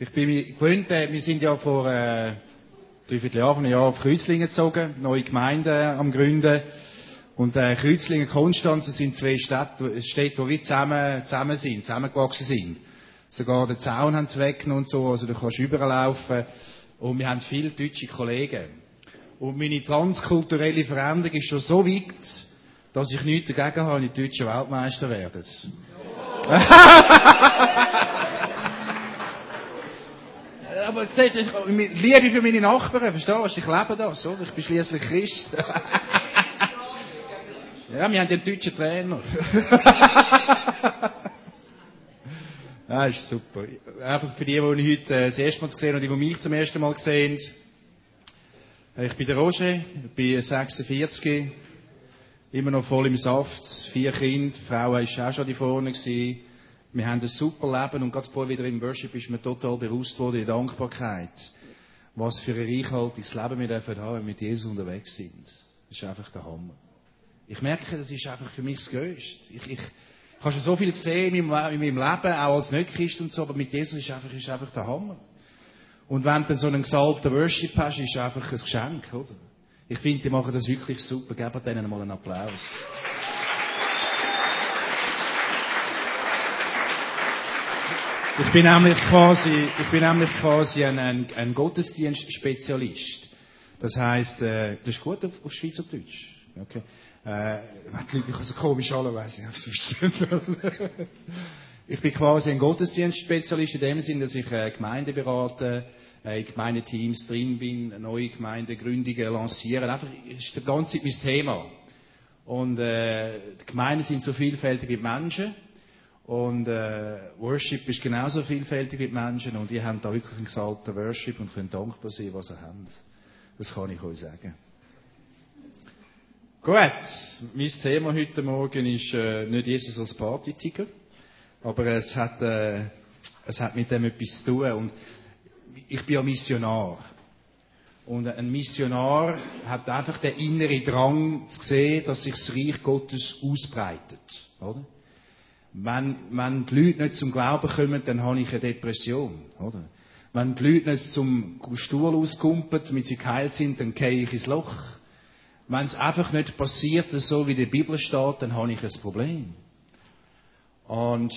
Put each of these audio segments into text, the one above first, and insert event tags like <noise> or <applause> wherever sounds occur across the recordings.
Ich bin mir gewöhnt, äh, wir sind ja vor äh, dreiviertel Jahr, einem Jahr auf Kreuzlingen gezogen, neue Gemeinde am Gründen. Und äh, Kreuzlingen, Konstanz, das sind zwei Städte, Städte, die wie zusammen, zusammen sind, zusammengewachsen sind. Sogar den Zaun haben sie weggenommen und so, also du kannst überlaufen. Und wir haben viele deutsche Kollegen. Und meine transkulturelle Veränderung ist schon so weit, dass ich nichts dagegen habe, wenn die deutschen Weltmeister werden. <laughs> <laughs> Aber siehst du, ich- Liebe für meine Nachbarn, verstehst du? Ich lebe das, oder? Ich bin schließlich Christ. <laughs> ja, wir haben einen deutschen Trainer. <laughs> Ja, ist super. Einfach für die, die mich heute äh, das erste Mal gesehen haben und die, die mich zum ersten Mal sehen. Äh, Ich bin der Roger, ich bin 46, immer noch voll im Saft, vier Kinder, die Frau war auch schon die vorne gewesen. Wir haben ein super Leben und gerade vorher wieder im Worship ist mir total bewusst worden, die Dankbarkeit, was für ein reichhaltiges Leben wir dürfen haben, wenn wir mit Jesus unterwegs sind. Das ist einfach der Hammer. Ich merke, das ist einfach für mich das Größte. Ich, ich, ich habe schon so viel gesehen in meinem, in meinem Leben, auch als Nicht-Christ und so, aber mit Jesus ist einfach, ist einfach der Hammer. Und wenn du dann so einen gesalbten Worship hast, ist es einfach ein Geschenk, oder? Ich finde, die machen das wirklich super. Gebt denen mal einen Applaus. Ich bin nämlich quasi, ich bin nämlich quasi ein, ein, ein Gottesdienstspezialist. Das heisst, äh, das ist gut auf, auf Schweizerdeutsch. Okay. Äh, wenn die Leute mich so komisch weiss ich verstehen. <laughs> Ich bin quasi ein Gottesdienstspezialist in dem Sinn, dass ich äh, Gemeinden berate, äh, in Gemeindeteams drin bin, neue Gemeindegründungen lancieren. Einfach, ist die ganze Zeit mein Thema. Und äh, die Gemeinden sind so vielfältig wie die Menschen. Und äh, Worship ist genauso vielfältig die Menschen. Und ihr habt da wirklich einen gesalbten Worship und könnt dankbar sein, was ihr habt. Das kann ich euch sagen. Gut, mein Thema heute Morgen ist äh, nicht Jesus als Partytiger, aber es hat, äh, es hat mit dem etwas zu tun. Und ich bin ja Missionar. Und ein Missionar hat einfach den inneren Drang zu sehen, dass sich das Reich Gottes ausbreitet. Oder? Wenn, wenn die Leute nicht zum Glauben kommen, dann habe ich eine Depression. Oder? Wenn die Leute nicht zum Stuhl auskumpeln, damit sie geheilt sind, dann gehe ich ins Loch. Wenn es einfach nicht passiert, so wie der Bibel steht, dann habe ich ein Problem. Und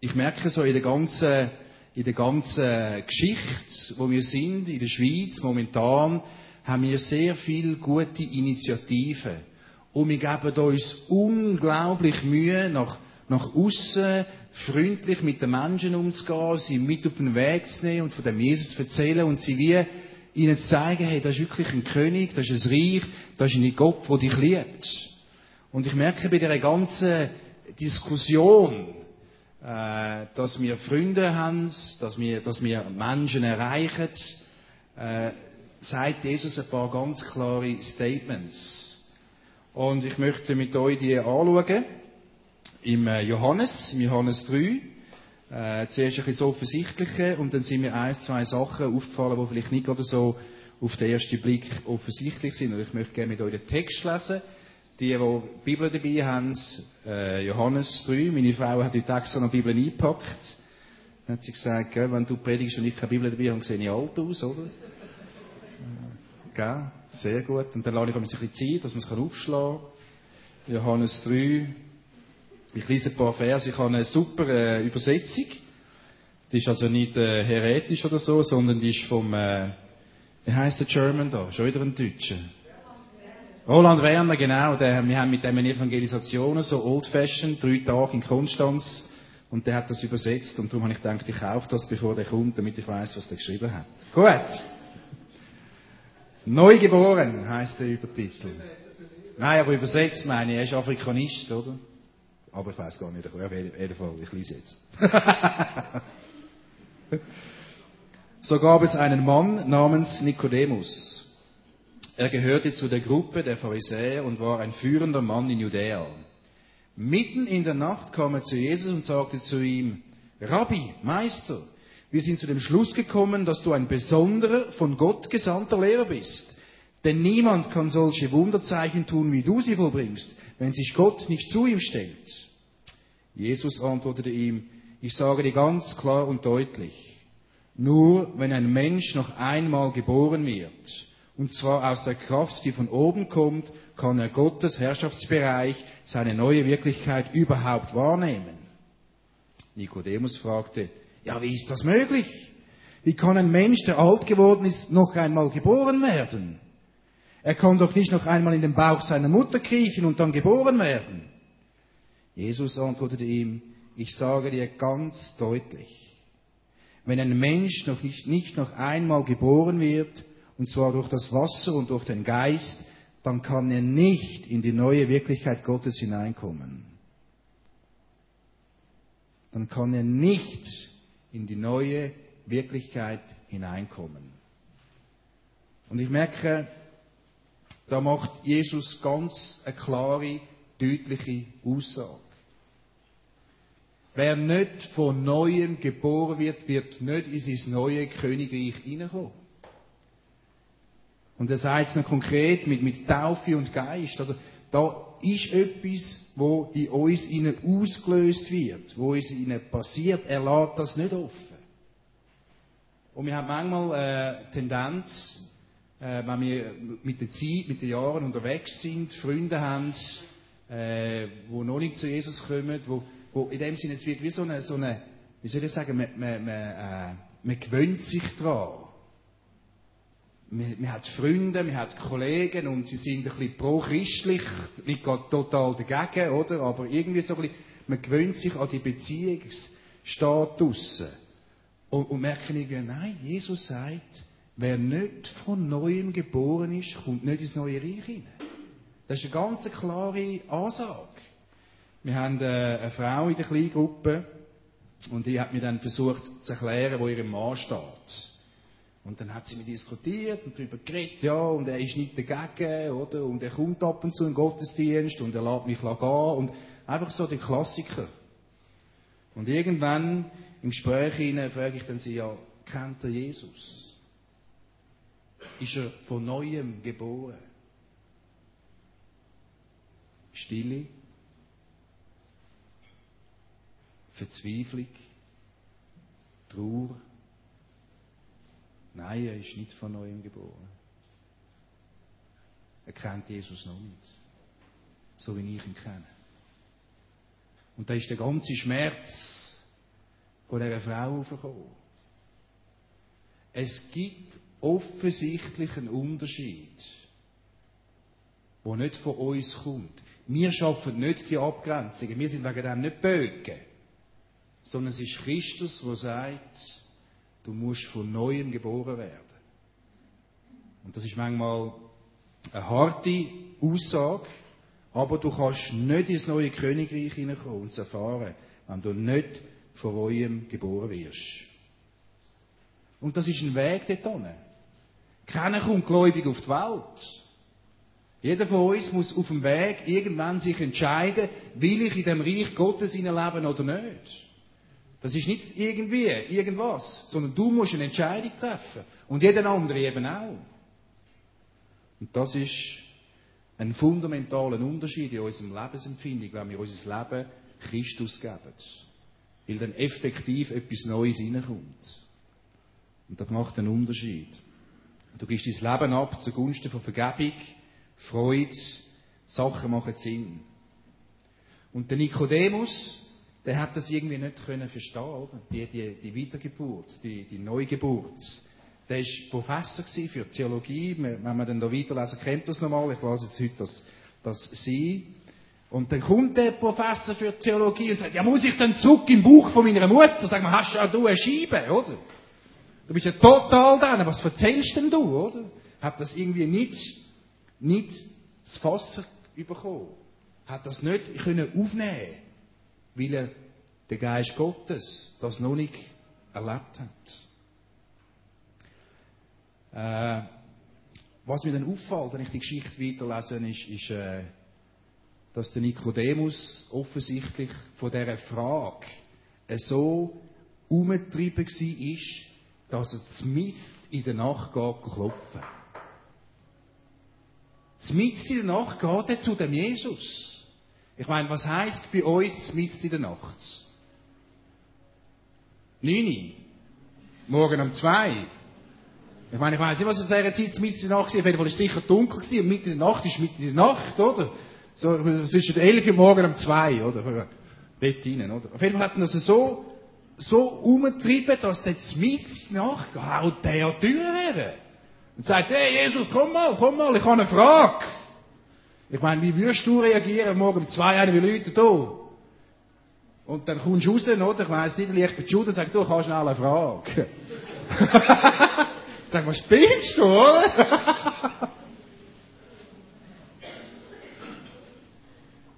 ich merke so in der ganzen, in der ganzen Geschichte, wo wir sind, in der Schweiz momentan, haben wir sehr viele gute Initiativen. Und wir geben uns unglaublich Mühe, nach, nach außen freundlich mit den Menschen umzugehen, sie mit auf den Weg zu nehmen und von dem Jesus zu erzählen und sie wie ihnen zu zeigen, hey, das ist wirklich ein König, das ist ein Reich, das ist ein Gott, der dich liebt. Und ich merke bei dieser ganzen Diskussion, äh, dass wir Freunde haben, dass wir, dass wir Menschen erreichen, äh, sagt Jesus ein paar ganz klare Statements. Und ich möchte mit euch die anschauen. Im äh, Johannes, im Johannes 3. Äh, zuerst ein bisschen das Offensichtliche und dann sind mir ein, zwei Sachen aufgefallen, die vielleicht nicht gerade so auf den ersten Blick offensichtlich sind. Und ich möchte gerne mit euch den Text lesen. Die, die die Bibel dabei haben, äh, Johannes 3. Meine Frau hat heute extra noch die Bibel eingepackt. Dann hat sie gesagt, gell, wenn du predigst und ich keine Bibel dabei habe, sehe ich alt aus, oder? Gell? Sehr gut. Und dann lasse ich ein bisschen Zeit, dass man es aufschlagen kann. Johannes 3. Ich lese ein paar Verse. Ich habe eine super äh, Übersetzung. Die ist also nicht äh, heretisch oder so, sondern die ist vom, äh, wie heißt der German da? Schon wieder ein Deutscher. Roland Werner, genau. Der, wir haben mit dem eine Evangelisation, so old-fashioned, drei Tage in Konstanz. Und der hat das übersetzt. Und darum habe ich gedacht, ich kaufe das, bevor der kommt, damit ich weiß, was der geschrieben hat. Gut. Neugeboren heißt der Übertitel. Nein, aber übersetzt meine ich, er ist Afrikanist, oder? Aber ich weiß gar nicht, auf jeden Fall, ich lese jetzt. <laughs> so gab es einen Mann namens Nikodemus. Er gehörte zu der Gruppe der Pharisäer und war ein führender Mann in Judäa. Mitten in der Nacht kam er zu Jesus und sagte zu ihm, Rabbi, Meister, wir sind zu dem Schluss gekommen, dass du ein besonderer, von Gott gesandter Lehrer bist. Denn niemand kann solche Wunderzeichen tun, wie du sie vollbringst, wenn sich Gott nicht zu ihm stellt. Jesus antwortete ihm, ich sage dir ganz klar und deutlich, nur wenn ein Mensch noch einmal geboren wird, und zwar aus der Kraft, die von oben kommt, kann er Gottes Herrschaftsbereich, seine neue Wirklichkeit überhaupt wahrnehmen. Nikodemus fragte, ja, wie ist das möglich? Wie kann ein Mensch, der alt geworden ist, noch einmal geboren werden? Er kann doch nicht noch einmal in den Bauch seiner Mutter kriechen und dann geboren werden. Jesus antwortete ihm, ich sage dir ganz deutlich, wenn ein Mensch noch nicht, nicht noch einmal geboren wird, und zwar durch das Wasser und durch den Geist, dann kann er nicht in die neue Wirklichkeit Gottes hineinkommen. Dann kann er nicht in die neue Wirklichkeit hineinkommen. Und ich merke, da macht Jesus ganz eine klare, deutliche Aussage. Wer nicht von Neuem geboren wird, wird nicht in sein neue Königreich hineinkommen. Und er sagt es noch konkret mit, mit Taufe und Geist. Also, da ist etwas, wo in uns innen ausgelöst wird, wo uns innen passiert. Er lässt das nicht offen. Und wir haben manchmal eine Tendenz, äh, wenn wir mit der Zeit, mit den Jahren unterwegs sind, Freunde haben, äh, wo noch nicht zu Jesus kommen, wo, wo in dem Sinne, es wird wie so eine, so eine wie soll ich sagen, man, man, man, äh, man gewöhnt sich daran. Man, hat Freunde, man hat Kollegen und sie sind ein bisschen pro-christlich, nicht total dagegen, oder? Aber irgendwie so ein bisschen, man gewöhnt sich an die Beziehungsstatus. Und, und merken irgendwie, nein, Jesus sagt, wer nicht von Neuem geboren ist, kommt nicht ins neue Reich hinein. Das ist eine ganz klare Ansage. Wir haben äh, eine Frau in der Kleingruppe und die hat mir dann versucht zu erklären, wo ihr Mann steht. Und dann hat sie mit diskutiert und darüber geredet, ja, und er ist nicht dagegen, oder? Und er kommt ab und zu in den Gottesdienst und er lässt mich gehen und einfach so der Klassiker. Und irgendwann im Gespräch hinein frage ich dann sie, ja, kennt er Jesus? Ist er von Neuem geboren? Stille, Verzweiflung, Trauer. Nein, er ist nicht von neuem geboren. Er kennt Jesus noch nicht. So wie ich ihn kenne. Und da ist der ganze Schmerz von dieser Frau aufgekommen. Es gibt offensichtlich einen Unterschied, der nicht von uns kommt. Wir schaffen nicht die Abgrenzungen. Wir sind wegen dem nicht Bögen. Sondern es ist Christus, der sagt, du musst von Neuem geboren werden. Und das ist manchmal eine harte Aussage, aber du kannst nicht ins neue Königreich hineinkommen und es erfahren, wenn du nicht von Neuem geboren wirst. Und das ist ein Weg dort Keiner kommt gläubig auf die Welt. Jeder von uns muss auf dem Weg irgendwann sich entscheiden, will ich in dem Reich Gottes leben oder nicht. Das ist nicht irgendwie, irgendwas, sondern du musst eine Entscheidung treffen. Und jeder andere eben auch. Und das ist ein fundamentaler Unterschied in unserem Lebensempfindung, wenn wir unser Leben Christus geben. Weil dann effektiv etwas Neues reinkommt. Und das macht einen Unterschied. Du gibst dein Leben ab zugunsten von Vergebung, Freude, Sachen machen Sinn. Und der Nikodemus, der hat das irgendwie nicht können verstehen, oder? Die, die, die Wiedergeburt, die, die Neugeburt. Der war Professor für Theologie. Wenn man dann da weiterlesen, kennt das nochmal. Ich weiß jetzt heute, dass, dass sie. Und dann kommt der Professor für Theologie und sagt, ja, muss ich dann zurück im Buch von meiner Mutter? Sag mal, hast du eine Scheibe, oder? Du bist ja total da. Was erzählst denn du, oder? Hat das irgendwie nicht nicht das Fassen bekommen, hat das nicht können aufnehmen weil er der Geist Gottes das noch nicht erlebt hat. Äh, was mir dann auffällt, wenn ich die Geschichte weiterlese, ist, ist äh, dass der Nikodemus offensichtlich von dieser Frage so umgetrieben war, dass er Mist in der Nacht geht klopfen. Mitten in der Nacht geht er zu dem Jesus. Ich meine, was heißt bei uns Mitten in der Nacht? 9 Morgen um 2 Ich meine, ich weiß nicht, was in dieser Zeit mit in der Nacht war. Auf jeden Fall war es sicher dunkel gewesen und mitten in der Nacht ist mitten in der Nacht, oder? So, zwischen 11 Uhr morgen um 2, oder? Dort rein, oder? Auf jeden Fall hat man das so, so umgetrieben, dass jetzt mitten in der Nacht haut der an die Tür wäre. Und sagt, hey, Jesus, komm mal, komm mal, ich habe eine Frage. Ich meine, wie würdest du reagieren, morgen um zwei, einer wie Leute da? Und dann kommst du raus, oder? Ich weiss nicht, ich bin Judas, sag du, kannst schnell eine Frage. <laughs> sag mal, spinnst du, oder? <laughs>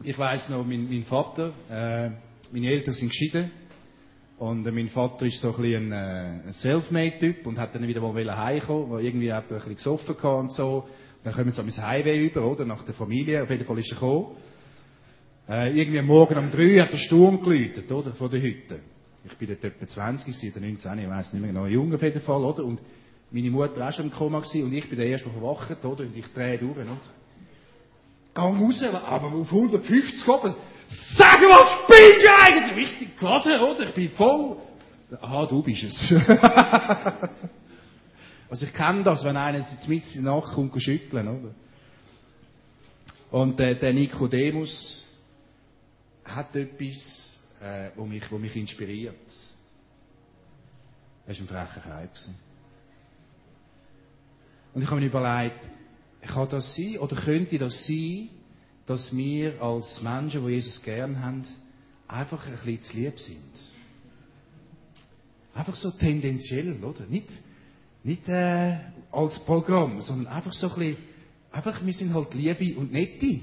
ich weiss noch, mein, mein Vater, äh, meine Eltern sind geschieden. Und äh, mein Vater ist so ein bisschen ein, äh, Selfmade-Typ und hat dann wieder mal heimkommen, weil irgendwie hat er ein bisschen gesoffen und so. Dann kommen sie mein Highway über, oder? Nach der Familie. Auf jeden Fall ist er gekommen. Äh, irgendwie am Morgen um drei hat der Sturm geläutet, oder? Von der Hütte. Ich bin dort etwa 20 oder 19, ich weiss nicht mehr genau, jung auf jeden Fall, oder? Und meine Mutter auch schon im Koma gewesen und ich bin der erste, der verwacht, oder? Und ich drehe durch, oder? Gang raus, aber auf 150 oben. Sag mal, spinnst du eigentlich? Richtig geladen, oder? Ich bin voll. Aha, du bist es. <laughs> Also ich kenne das, wenn einer jetzt mit in der Nacht kommt, schütteln, oder? Und äh, der Nikodemus hat etwas, äh, wo, mich, wo mich inspiriert. Er war ein frecher Kerl. Und ich habe mir überlegt, kann das sein oder könnte das sein, dass wir als Menschen, die Jesus gern haben, einfach ein bisschen zu lieb sind? Einfach so tendenziell, oder? Nicht, nicht äh, als Programm, sondern einfach so ein bisschen, einfach, wir sind halt Liebe und Nette.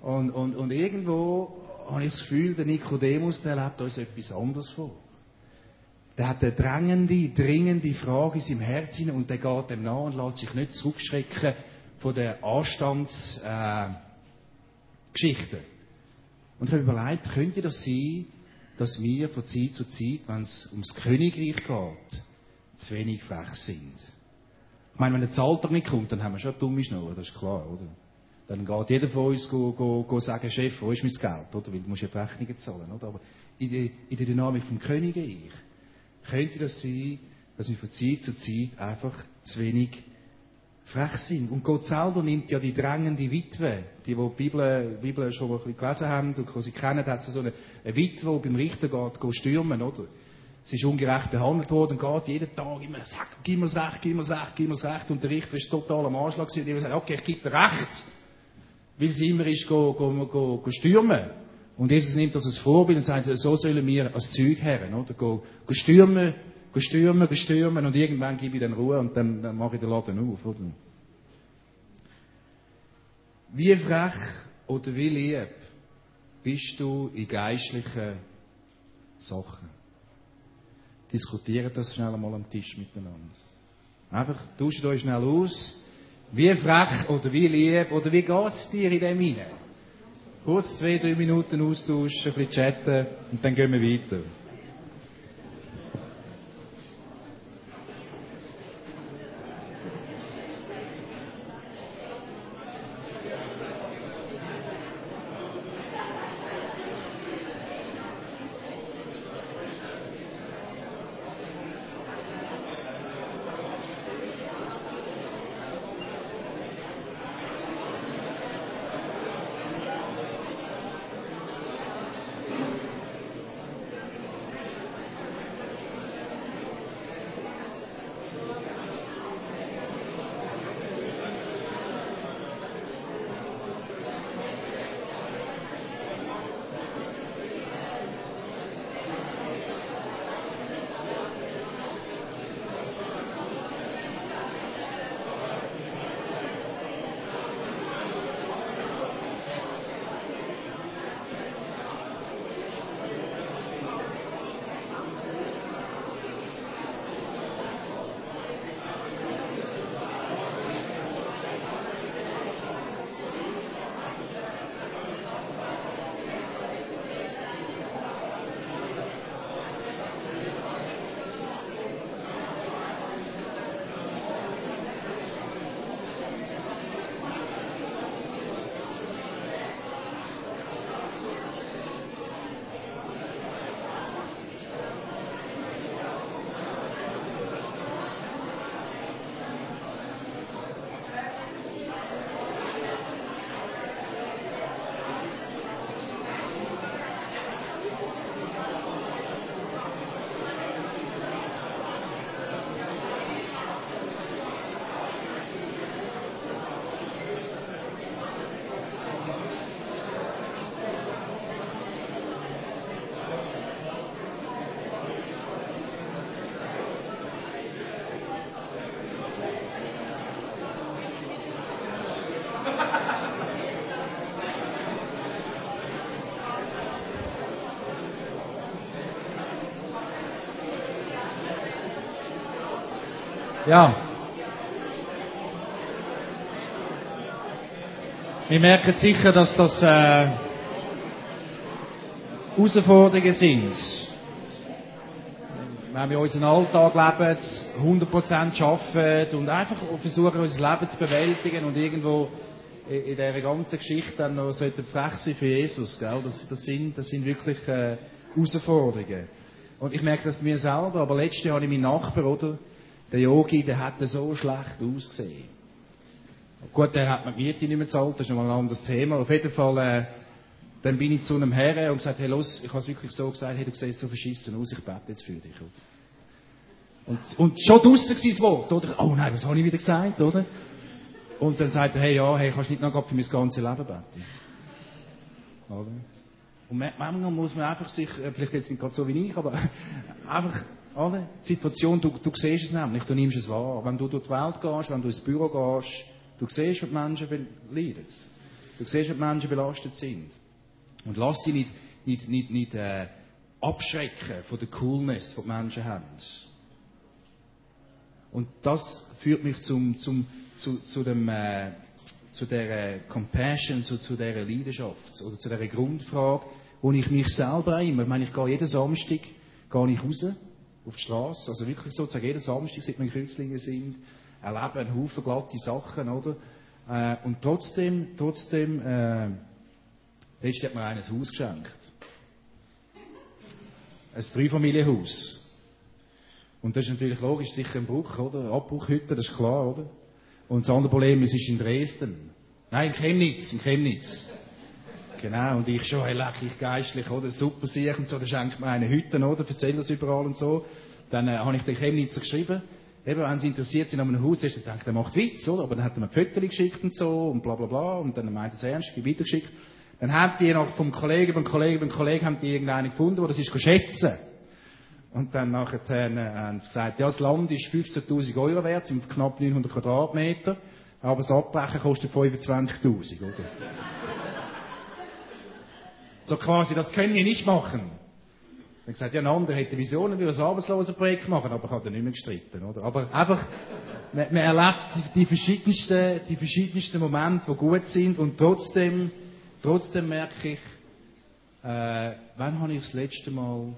Und, und, und irgendwo habe ich das Gefühl, der Nikodemus, der lebt uns etwas anderes vor. Der hat eine drängende, dringende Frage in seinem Herzen und der geht dem nach und lässt sich nicht zurückschrecken von der Anstandsgeschichte. Äh, und ich habe überlegt, könnte das sein, dass wir von Zeit zu Zeit, wenn es ums Königreich geht, zu wenig frech sind. Ich meine, wenn der Zahltag nicht kommt, dann haben wir schon dumme Schnur, das ist klar, oder? Dann geht jeder von uns go, go, go sagen, Chef, wo ist mein Geld, oder? Weil du musst ja die Rechnungen zahlen, oder? Aber in der, in der Dynamik vom Königreich könnte das sein, dass wir von Zeit zu Zeit einfach zu wenig frech sind. Und Gott selber nimmt ja die drängende Witwe, die, die die Bibel, die Bibel schon ein bisschen gelesen haben und sie kennen, hat so eine, eine Witwe, die beim Richter geht, geht stürmen, oder? Sie ist ungerecht behandelt worden geht jeden Tag immer, sag, gib mir das Recht, gib mir das Recht, gib mir das Recht. Und der Richter ist total am Anschlag gewesen. Und immer sagt, okay, ich gebe dir Recht. Weil sie immer ist, go, go, go, go stürmen. Und Jesus nimmt das als Vorbild und sagt, so sollen wir als Zeug herren, oder? Go, go stürmen, go stürmen, go stürmen und irgendwann gebe ich dann Ruhe und dann, dann mache ich den Laden auf, oder? Wie frech oder wie lieb bist du in geistlichen Sachen? Diskutiert das schnell einmal am Tisch miteinander. Einfach tauscht euch schnell aus, wie frech oder wie lieb oder wie geht's dir in dem hinein? Kurz zwei, drei Minuten austauschen, ein bisschen chatten und dann gehen wir weiter. Ja. Wir merken sicher, dass das äh, Herausforderungen sind. Wenn wir unseren Alltag leben, 100% arbeiten und einfach versuchen, unser Leben zu bewältigen und irgendwo in dieser ganzen Geschichte dann noch frech sein für Jesus, gell? Das, das, sind, das sind wirklich äh, Herausforderungen. Und ich merke das bei mir selber, aber letztes Jahr habe ich meinen Nachbar, oder? Der Yogi, der hat so schlecht ausgesehen. Gut, der hat mir die Miete nicht mehr gezahlt, das ist nochmal ein anderes Thema. Auf jeden Fall, äh, dann bin ich zu einem Herren und gesagt, hey, los, ich habe es wirklich so gesagt, hey, du siehst so verschissen aus, ich bete jetzt für dich? Und, und schon draussen war das Wort, oder? Oh nein, was habe ich wieder gesagt, oder? Und dann sagt er, hey, ja, hey, kannst nicht noch für mein ganzes Leben beten? Oder? Und manchmal muss man einfach sich, äh, vielleicht jetzt nicht gerade so wie ich, aber <laughs> einfach, oder? Die Situation, du, du siehst es nämlich, du nimmst es wahr. Wenn du durch die Welt gehst, wenn du ins Büro gehst, du siehst, wie die Menschen leiden. Du siehst, wie die Menschen belastet sind. Und lass dich nicht, nicht, nicht, nicht äh, abschrecken von der Coolness, die die Menschen haben. Und das führt mich zum, zum, zu, zu dem, äh, zu der Compassion, zu, zu der Leidenschaft oder zu der Grundfrage, wo ich mich selber immer, ich meine, ich gehe jeden Samstag, gehe ich raus auf die Straße, also wirklich sozusagen jeden Samstag, seit wir in sind, erlebe einen Haufen glatte Sachen, oder? Äh, und trotzdem, trotzdem, äh, letztens hat mir einer ein Haus geschenkt. Ein Dreifamilienhaus. Und das ist natürlich logisch, sicher ein Bruch, oder? Abbruchhütte, das ist klar, oder? Und das andere Problem ist, es ist in Dresden. Nein, in Chemnitz, in Chemnitz. Genau, und ich schon, hey, leck, ich geistlich, oder? Super sicher und so, da schenkt mir eine Hütte, oder? Erzähl das überall und so. Dann äh, habe ich den Chemnitzer geschrieben. Eben, wenn sie interessiert sind an einem Haus, ist, dann denkt er, macht Witz, oder? Aber dann hat er mir Fotos geschickt und so, und bla, bla, bla. Und dann meint er es ernst, ich weitergeschickt. Dann haben die noch vom Kollegen, beim Kollegen, beim Kollegen, haben die irgendeinen gefunden, der das ist schätzen. Und dann nachher äh, haben sie gesagt, ja, das Land ist 15.000 Euro wert, sind knapp 900 Quadratmeter, aber das Abbrechen kostet 25.000, oder? So quasi, das können wir nicht machen. Dann gesagt, ja, ein anderer hätte Visionen, würde ein Arbeitslosenprojekt machen, aber hat er nicht mehr gestritten, oder? Aber einfach, man, man erlebt die verschiedensten, die verschiedensten Momente, die gut sind, und trotzdem, trotzdem merke ich, äh, wann habe ich das letzte Mal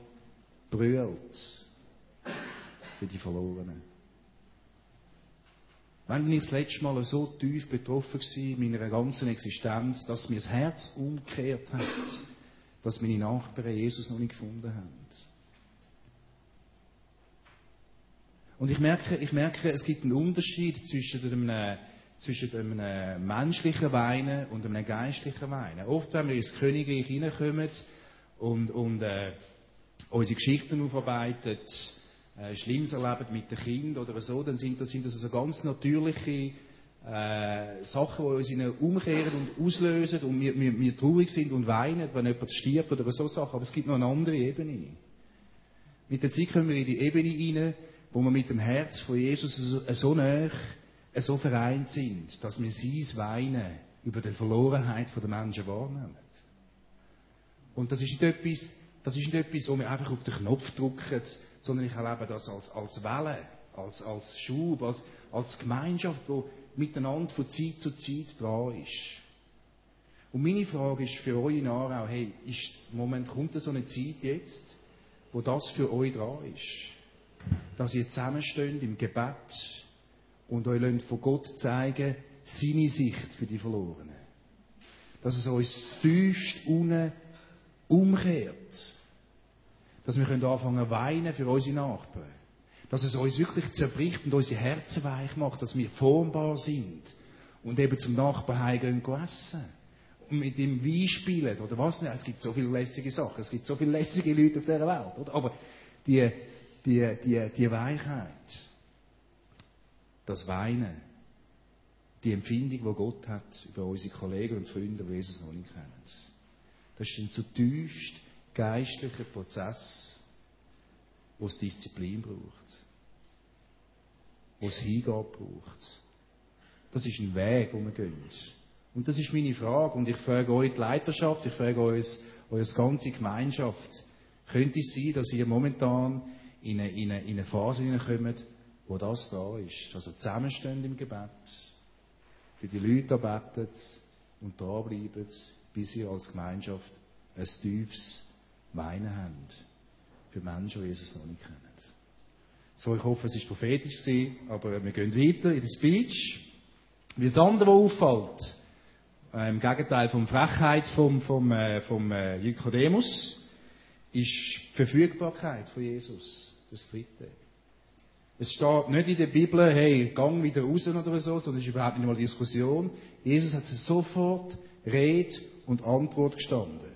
brüllt für die Verlorenen. Wenn bin ich das letzte Mal so tief betroffen war in meiner ganzen Existenz, dass mir das Herz umgekehrt hat, dass meine Nachbarn Jesus noch nicht gefunden haben. Und ich merke, ich merke, es gibt einen Unterschied zwischen einem, zwischen einem menschlichen Weinen und einem geistlichen Weinen. Oft, wenn wir ins Königreich hineinkommen und, und äh, unsere Geschichten aufarbeiten, äh, Schlimmes erleben mit den Kindern oder so, dann sind das, sind das also ganz natürliche äh, Sachen, die uns in umkehren und auslösen und wir, wir, wir traurig sind und weinen, wenn jemand stirbt oder so Sachen. Aber es gibt noch eine andere Ebene. Mit der Zeit kommen wir in die Ebene rein, wo wir mit dem Herz von Jesus so, nah, so vereint sind, dass wir sein Weinen über die Verlorenheit der Menschen wahrnehmen. Und das ist nicht etwas, das ist nicht etwas, wo wir einfach auf den Knopf drücken, sondern ich erlebe das als, als Welle, als, als Schub, als, als Gemeinschaft, die miteinander von Zeit zu Zeit dran ist. Und meine Frage ist für euch in Aarau, hey, ist, Moment, kommt so eine Zeit jetzt, wo das für euch dran ist? Dass ihr zusammensteht im Gebet und euch von Gott zeigen, seine Sicht für die Verlorenen. Dass es uns tiefst unten umkehrt. Dass wir anfangen zu weinen für unsere Nachbarn. Dass es uns wirklich zerbricht und unsere Herzen weich macht, dass wir formbar sind und eben zum Nachbarn heimgehen essen. Und mit ihm Wein spielen oder was nicht. Es gibt so viele lässige Sachen. Es gibt so viele lässige Leute auf dieser Welt. Oder? Aber die, die, die, die Weichheit, das Weinen, die Empfindung, die Gott hat über unsere Kollegen und Freunde, die Jesus noch nicht kennen. Das ist ein zutiefst geistlicher Prozess, wo es Disziplin braucht, wo es Hingabe braucht. Das ist ein Weg, den wir gehen. Und das ist meine Frage. Und ich frage euch die Leiterschaft, ich frage euch, eure ganze Gemeinschaft. Könnte es sein, dass ihr momentan in eine, in eine, in eine Phase hineinkommt, wo das da ist, er zusammenstehen im Gebet, für die Leute betet und dranbleiben, bis ihr als Gemeinschaft ein tiefes Meinen habt für Menschen, die Jesus noch nicht kennen. So, ich hoffe, es war prophetisch gewesen, aber wir gehen weiter in der Speech. Wie das andere, auffällt, äh, im Gegenteil von Frechheit vom, vom, äh, vom äh, Nikodemus, ist die Verfügbarkeit von Jesus. Das Dritte. Es steht nicht in der Bibel, hey, gang wieder raus oder so, sondern es ist überhaupt nicht mal Diskussion. Jesus hat sofort Rede und Antwort gestanden.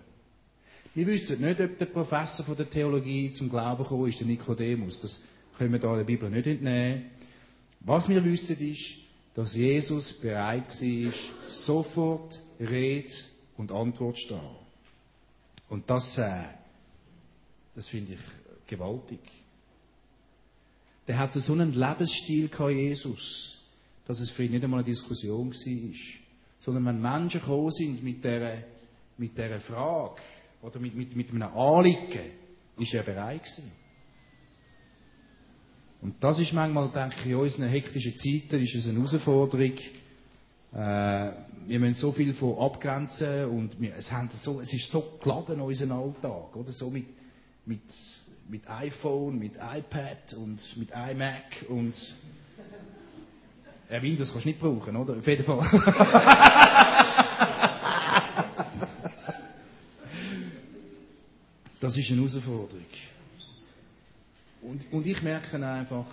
Wir wissen nicht, ob der Professor von der Theologie zum Glauben gekommen ist, der Nikodemus. Das können wir da der Bibel nicht entnehmen. Was wir wissen ist, dass Jesus bereit war, sofort Rede und Antwort zu stehen. Und das, äh, das finde ich gewaltig. Der hatte so einen Lebensstil Jesus, dass es für ihn nicht einmal eine Diskussion war. Sondern wenn Menschen gekommen sind mit dieser, mit dieser Frage oder mit, mit, mit einem Anliegen, ist er bereit gewesen. Und das ist manchmal, denke ich, in unseren hektischen Zeiten ist es eine Herausforderung. Äh, wir müssen so viel von abgrenzen und wir, es, haben so, es ist so geladen in unserem Alltag, oder? So mit, mit, mit iPhone, mit iPad und mit iMac und ja, Windows kannst du nicht brauchen, oder? Auf jeden Fall. <laughs> das ist eine Herausforderung. Und, und ich merke einfach,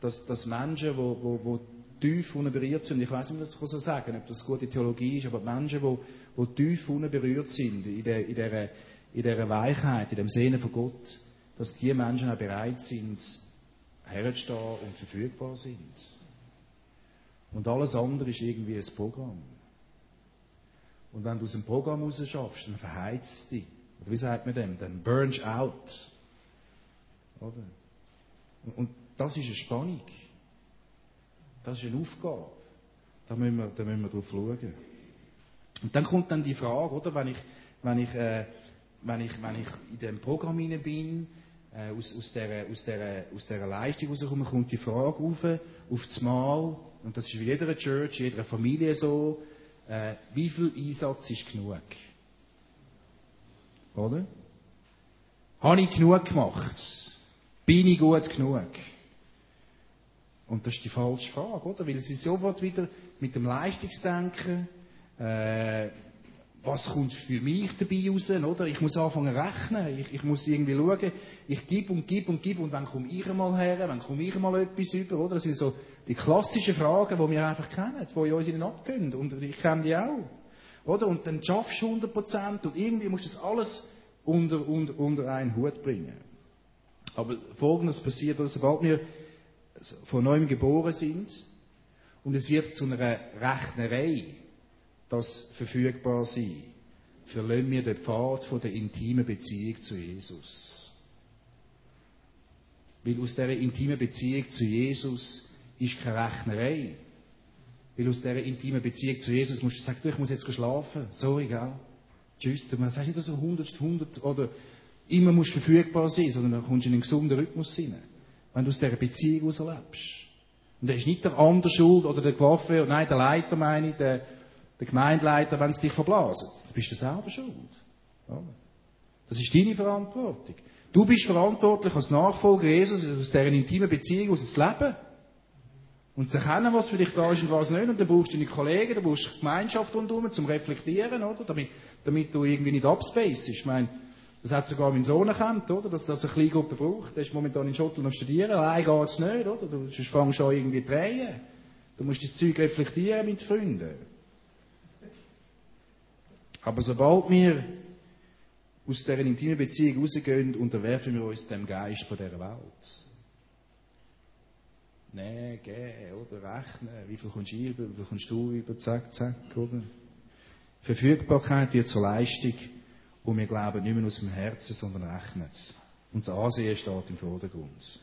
dass, dass Menschen, die wo, wo, wo tief unten berührt sind, ich weiß nicht, was ich so sagen ob das gute Theologie ist, aber Menschen, die, die tief unten berührt sind, in, der, in, dieser, in dieser Weichheit, in dem Sehnen von Gott, dass die Menschen auch bereit sind, herzustehen und verfügbar sind. Und alles andere ist irgendwie ein Programm. Und wenn du aus dem Programm raus schaffst, dann verheizt dich. Oder wie sagt man dem? Dann burnst out. Oder? Und das ist eine Spannung. Das ist eine Aufgabe. Da müssen wir, da müssen wir drauf schauen. Und dann kommt dann die Frage, oder? Wenn ich, wenn ich, äh, wenn ich, wenn ich in dem Programm bin, äh, aus, aus, dieser, aus, dieser, aus dieser Leistung rauskomme, kommt die Frage auf, auf das Mal, und das ist in jeder Church, jeder Familie so, äh, wie viel Einsatz ist genug? Oder? Habe ich genug gemacht? Bin ich gut genug? Und das ist die falsche Frage, oder? Weil sie sofort wieder mit dem Leistungsdenken, äh, was kommt für mich dabei raus, oder? Ich muss anfangen zu rechnen, ich, ich muss irgendwie schauen, ich gebe und gebe und gebe und wann komme ich einmal her, wann komme ich einmal etwas über, oder? Das sind so die klassischen Fragen, die wir einfach kennen, die in uns ihnen abgehen und ich kenne die auch. Oder? Und dann schaffst du 100% und irgendwie musst du das alles unter, unter, unter einen Hut bringen. Aber Folgendes passiert, sobald wir von neuem geboren sind und es wird zu einer Rechnerei, das verfügbar sein, verlieren wir den Pfad von der intimen Beziehung zu Jesus. Weil aus dieser intimen Beziehung zu Jesus ist keine Rechnerei. Weil aus dieser intimen Beziehung zu Jesus musst du sagen, du, ich muss jetzt schlafen. Sorry, gell? Tschüss. Du sagst nicht so 100, 100 oder immer musst verfügbar sein, sondern dann kommst du in einen gesunden Rhythmus hinein. Wenn du aus dieser Beziehung herauslebst. Und da ist nicht der andere schuld oder der Gewaffe, nein, der Leiter meine ich, der, der Gemeindeleiter, wenn es dich verblasen. Dann bist du selber schuld. Das ist deine Verantwortung. Du bist verantwortlich als Nachfolger Jesus, aus deren intimen Beziehung aus zu leben. Und zu erkennen, was für dich da ist und was nicht. Und dann brauchst du deine Kollegen, dann brauchst du Gemeinschaft rundherum zum Reflektieren, oder? Damit, damit du irgendwie nicht abspacest. Ich meine, das hat sogar mein Sohn erkannt, oder? Dass das eine Kleingruppe braucht. Der ist momentan in Schottland am Studieren. Allein geht's nicht, oder? Du fängst an irgendwie zu drehen. Du musst das Zeug reflektieren mit Freunden. Aber sobald wir aus dieser intimen Beziehung rausgehen, unterwerfen wir uns dem Geist von dieser Welt. Nein, geh, oder rechnen, wie viel kommst du über, wie viel kommst du über, zack, zack, oder? Verfügbarkeit wird zur Leistung und wir glauben nicht mehr aus dem Herzen, sondern rechnen. Und das Ansehen steht im Vordergrund.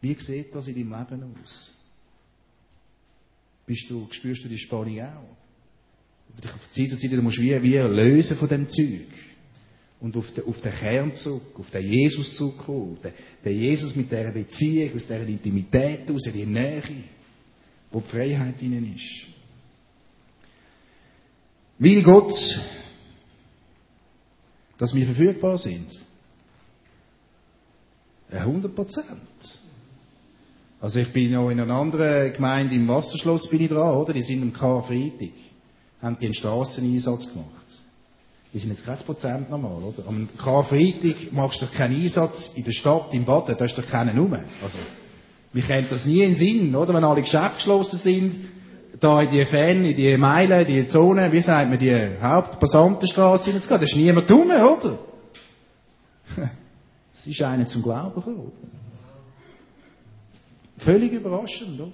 Wie sieht das in deinem Leben aus? Bist du, spürst du die Spannung auch? Oder dich auf Zeit zu Zeit musst du wie, wie lösen von dem Zeug. und auf den, auf den Kern zurück, auf den Jesus zurückkommen, den, den Jesus mit dieser Beziehung, aus dieser Intimität aus, die Nähe, wo die Freiheit ihnen ist. Will Gott, dass wir verfügbar sind? 100 Prozent. Also ich bin noch in einer anderen Gemeinde im Wasserschloss bin ich dran, oder? Die sind am Karfreitag, haben die einen Strasseneinsatz gemacht. Die sind jetzt kein Prozent normal, oder? Am Karfreitag machst du doch keinen Einsatz in der Stadt, im Baden, da ist doch keiner rum. Also, wir kennen das nie in Sinn, oder? Wenn alle Geschäfte geschlossen sind, da in die Fan, in die Meilen, die Zone, wie sagt man, die Hauptpassantenstraße hineinzugehen, da ist niemand rum, oder? <laughs> Es ist einer zum Glauben gekommen. Völlig überraschend, oder?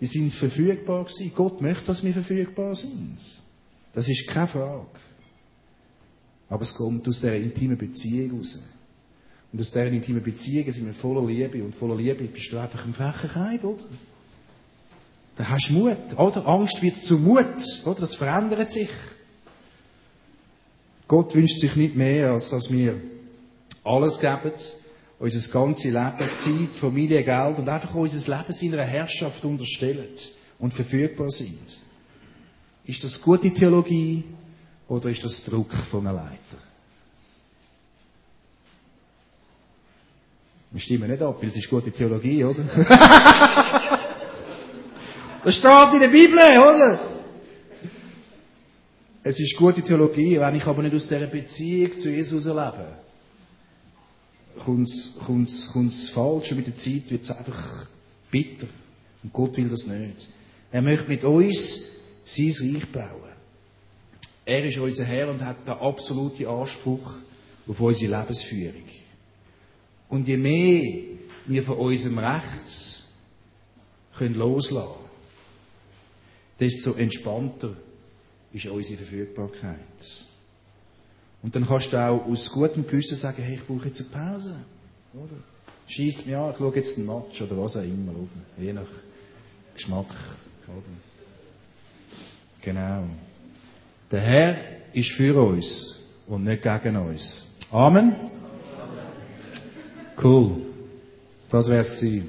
Die sind verfügbar gewesen. Gott möchte, dass wir verfügbar sind. Das ist keine Frage. Aber es kommt aus dieser intimen Beziehung raus. Und aus dieser intimen Beziehung sind wir voller Liebe. Und voller Liebe bist du einfach ein frecher Keib, oder? Dann hast du Mut, oder? Angst wird zu Mut, oder? Das verändert sich. Gott wünscht sich nicht mehr, als dass wir alles geben, unser ganzes Leben, Zeit, Familie, Geld und einfach unser Leben seiner Herrschaft unterstellen und verfügbar sind. Ist das gute Theologie oder ist das Druck von einem Leiter? Wir stimmen nicht ab, weil es ist gute Theologie, oder? <laughs> das steht in der Bibel, oder? Es ist gute Theologie, wenn ich aber nicht aus dieser Beziehung zu Jesus erlebe kommt es falsch und mit der Zeit wird es einfach bitter. Und Gott will das nicht. Er möchte mit uns sein Reich bauen. Er ist unser Herr und hat den absoluten Anspruch auf unsere Lebensführung. Und je mehr wir von unserem Recht können loslassen desto entspannter ist unsere Verfügbarkeit. Und dann kannst du auch aus gutem Gewissen sagen, hey, ich brauche jetzt eine Pause. Oder? Schießt mir an, ich schaue jetzt einen Match oder was auch immer. Oder? Je nach Geschmack. Oder? Genau. Der Herr ist für uns und nicht gegen uns. Amen. Cool. Das wär's sie.